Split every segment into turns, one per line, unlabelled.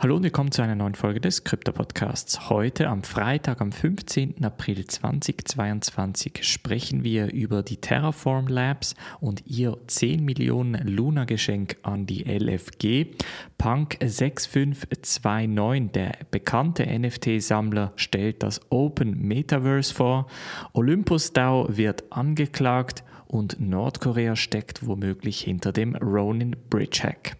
Hallo und willkommen zu einer neuen Folge des Krypto Podcasts. Heute am Freitag, am 15. April 2022 sprechen wir über die Terraform Labs und ihr 10 Millionen Luna Geschenk an die LFG. Punk 6529, der bekannte NFT-Sammler, stellt das Open Metaverse vor. Olympus DAO wird angeklagt und Nordkorea steckt womöglich hinter dem Ronin Bridge Hack.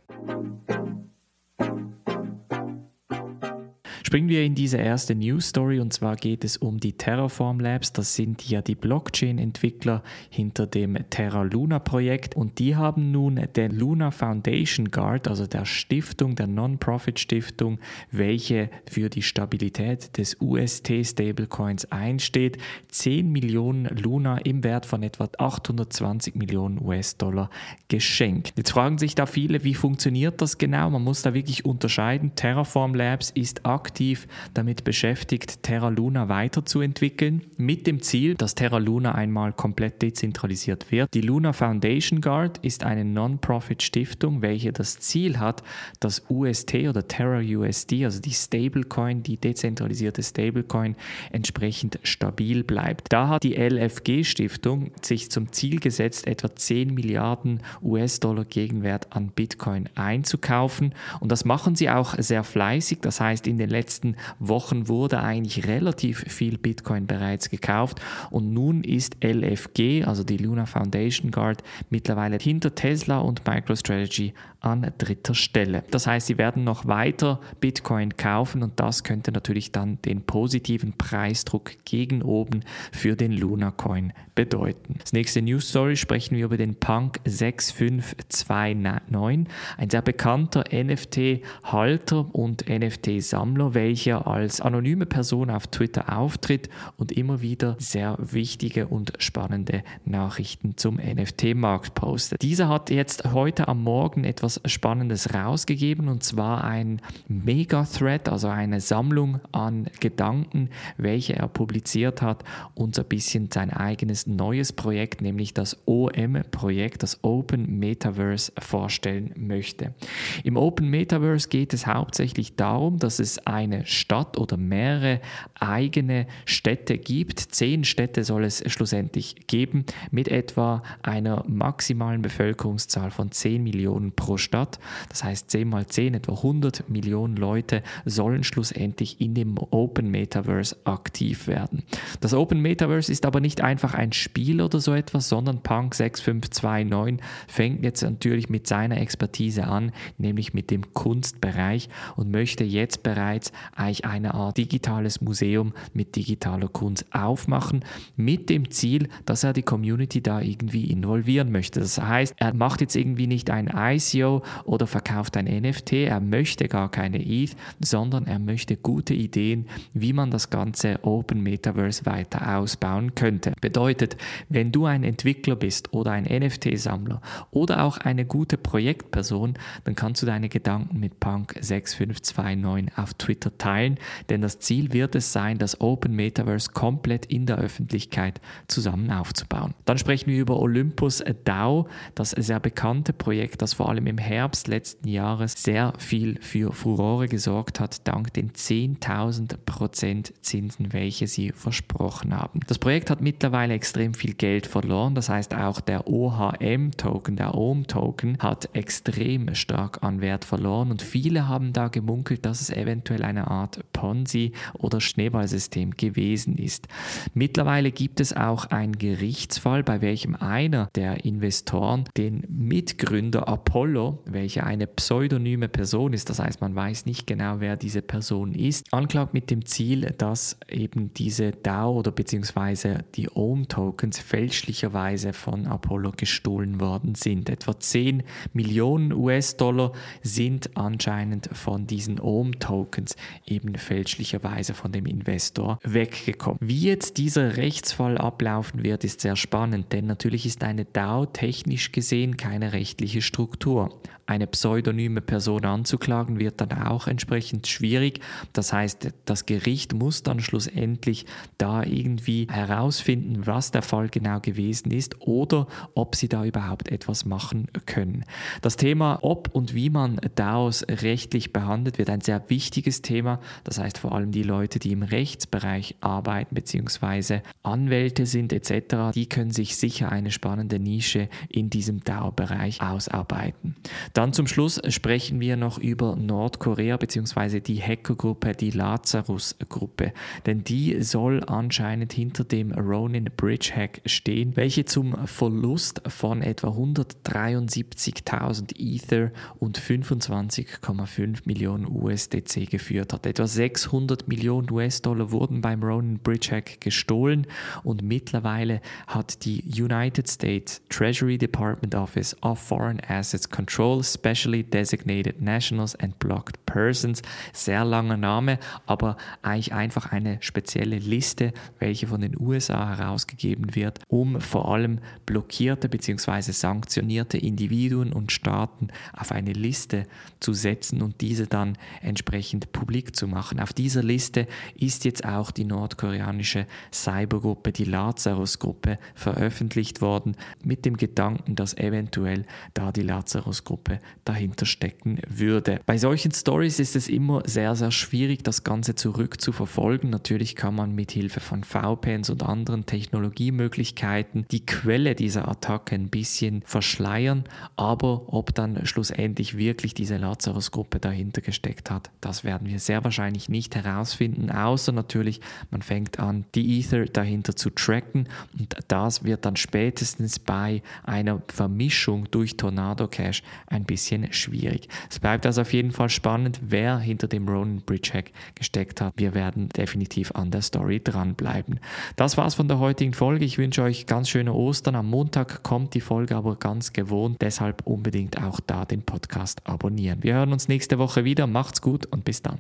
Springen wir in diese erste News Story und zwar geht es um die Terraform Labs. Das sind ja die Blockchain-Entwickler hinter dem Terra Luna Projekt und die haben nun der Luna Foundation Guard, also der Stiftung, der Non-Profit-Stiftung, welche für die Stabilität des UST-Stablecoins einsteht, 10 Millionen Luna im Wert von etwa 820 Millionen US-Dollar geschenkt. Jetzt fragen sich da viele, wie funktioniert das genau? Man muss da wirklich unterscheiden. Terraform Labs ist aktiv aktiv damit beschäftigt, Terra Luna weiterzuentwickeln, mit dem Ziel, dass Terra Luna einmal komplett dezentralisiert wird. Die Luna Foundation Guard ist eine Non-Profit-Stiftung, welche das Ziel hat, dass UST oder Terra USD, also die Stablecoin, die dezentralisierte Stablecoin, entsprechend stabil bleibt. Da hat die LFG-Stiftung sich zum Ziel gesetzt, etwa 10 Milliarden US-Dollar Gegenwert an Bitcoin einzukaufen. Und das machen sie auch sehr fleißig. Das heißt, in den letzten letzten Wochen wurde eigentlich relativ viel Bitcoin bereits gekauft und nun ist LFG, also die Luna Foundation Guard, mittlerweile hinter Tesla und MicroStrategy an dritter Stelle. Das heißt, sie werden noch weiter Bitcoin kaufen und das könnte natürlich dann den positiven Preisdruck gegen oben für den Luna Coin bedeuten. Das nächste News Story sprechen wir über den Punk 6529, ein sehr bekannter NFT-Halter und NFT-Sammler, welcher als anonyme Person auf Twitter auftritt und immer wieder sehr wichtige und spannende Nachrichten zum NFT-Markt postet. Dieser hat jetzt heute am Morgen etwas Spannendes rausgegeben und zwar ein Mega-Thread, also eine Sammlung an Gedanken, welche er publiziert hat und so ein bisschen sein eigenes neues Projekt, nämlich das OM-Projekt, das Open Metaverse vorstellen möchte. Im Open Metaverse geht es hauptsächlich darum, dass es eine Stadt oder mehrere eigene Städte gibt. Zehn Städte soll es schlussendlich geben mit etwa einer maximalen Bevölkerungszahl von 10 Millionen pro Stadt. Das heißt, 10 mal 10, etwa 100 Millionen Leute sollen schlussendlich in dem Open Metaverse aktiv werden. Das Open Metaverse ist aber nicht einfach ein Spiel oder so etwas, sondern Punk 6529 fängt jetzt natürlich mit seiner Expertise an, nämlich mit dem Kunstbereich und möchte jetzt bereits eigentlich eine Art digitales Museum mit digitaler Kunst aufmachen, mit dem Ziel, dass er die Community da irgendwie involvieren möchte. Das heißt, er macht jetzt irgendwie nicht ein ICO, oder verkauft ein NFT. Er möchte gar keine ETH, sondern er möchte gute Ideen, wie man das ganze Open Metaverse weiter ausbauen könnte. Bedeutet, wenn du ein Entwickler bist oder ein NFT-Sammler oder auch eine gute Projektperson, dann kannst du deine Gedanken mit Punk 6529 auf Twitter teilen, denn das Ziel wird es sein, das Open Metaverse komplett in der Öffentlichkeit zusammen aufzubauen. Dann sprechen wir über Olympus DAO, das sehr bekannte Projekt, das vor allem im Herbst letzten Jahres sehr viel für Furore gesorgt hat, dank den 10.000% Zinsen, welche sie versprochen haben. Das Projekt hat mittlerweile extrem viel Geld verloren, das heißt auch der OHM-Token, der OHM-Token hat extrem stark an Wert verloren und viele haben da gemunkelt, dass es eventuell eine Art Ponzi oder Schneeballsystem gewesen ist. Mittlerweile gibt es auch einen Gerichtsfall, bei welchem einer der Investoren den Mitgründer Apollo welche eine pseudonyme Person ist, das heißt man weiß nicht genau, wer diese Person ist, anklagt mit dem Ziel, dass eben diese DAO oder beziehungsweise die OM-Tokens fälschlicherweise von Apollo gestohlen worden sind. Etwa 10 Millionen US-Dollar sind anscheinend von diesen OM-Tokens eben fälschlicherweise von dem Investor weggekommen. Wie jetzt dieser Rechtsfall ablaufen wird, ist sehr spannend, denn natürlich ist eine DAO technisch gesehen keine rechtliche Struktur eine pseudonyme Person anzuklagen, wird dann auch entsprechend schwierig. Das heißt, das Gericht muss dann schlussendlich da irgendwie herausfinden, was der Fall genau gewesen ist oder ob sie da überhaupt etwas machen können. Das Thema, ob und wie man DAOs rechtlich behandelt, wird ein sehr wichtiges Thema. Das heißt, vor allem die Leute, die im Rechtsbereich arbeiten bzw. Anwälte sind etc., die können sich sicher eine spannende Nische in diesem DAO-Bereich ausarbeiten. Dann zum Schluss sprechen wir noch über Nordkorea bzw. die Hackergruppe, die Lazarus-Gruppe. Denn die soll anscheinend hinter dem Ronin Bridge Hack stehen, welche zum Verlust von etwa 173.000 Ether und 25,5 Millionen USDC geführt hat. Etwa 600 Millionen US-Dollar wurden beim Ronin Bridge Hack gestohlen und mittlerweile hat die United States Treasury Department Office of Foreign Assets Control Specially Designated Nationals and Blocked Persons. Sehr langer Name, aber eigentlich einfach eine spezielle Liste, welche von den USA herausgegeben wird, um vor allem blockierte bzw. sanktionierte Individuen und Staaten auf eine Liste zu setzen und diese dann entsprechend publik zu machen. Auf dieser Liste ist jetzt auch die nordkoreanische Cybergruppe, die Lazarus-Gruppe, veröffentlicht worden, mit dem Gedanken, dass eventuell da die Lazarus-Gruppe dahinter stecken würde. Bei solchen Stories ist es immer sehr, sehr schwierig, das Ganze zurückzuverfolgen. Natürlich kann man mit Hilfe von VPNs und anderen Technologiemöglichkeiten die Quelle dieser Attacke ein bisschen verschleiern, aber ob dann schlussendlich wirklich diese Lazarus-Gruppe dahinter gesteckt hat, das werden sehr wahrscheinlich nicht herausfinden, außer natürlich, man fängt an, die Ether dahinter zu tracken und das wird dann spätestens bei einer Vermischung durch Tornado Cash ein bisschen schwierig. Es bleibt also auf jeden Fall spannend, wer hinter dem Ronin Bridge Hack gesteckt hat. Wir werden definitiv an der Story dranbleiben. Das war's von der heutigen Folge. Ich wünsche euch ganz schöne Ostern. Am Montag kommt die Folge aber ganz gewohnt. Deshalb unbedingt auch da den Podcast abonnieren. Wir hören uns nächste Woche wieder. Macht's gut und bis dann.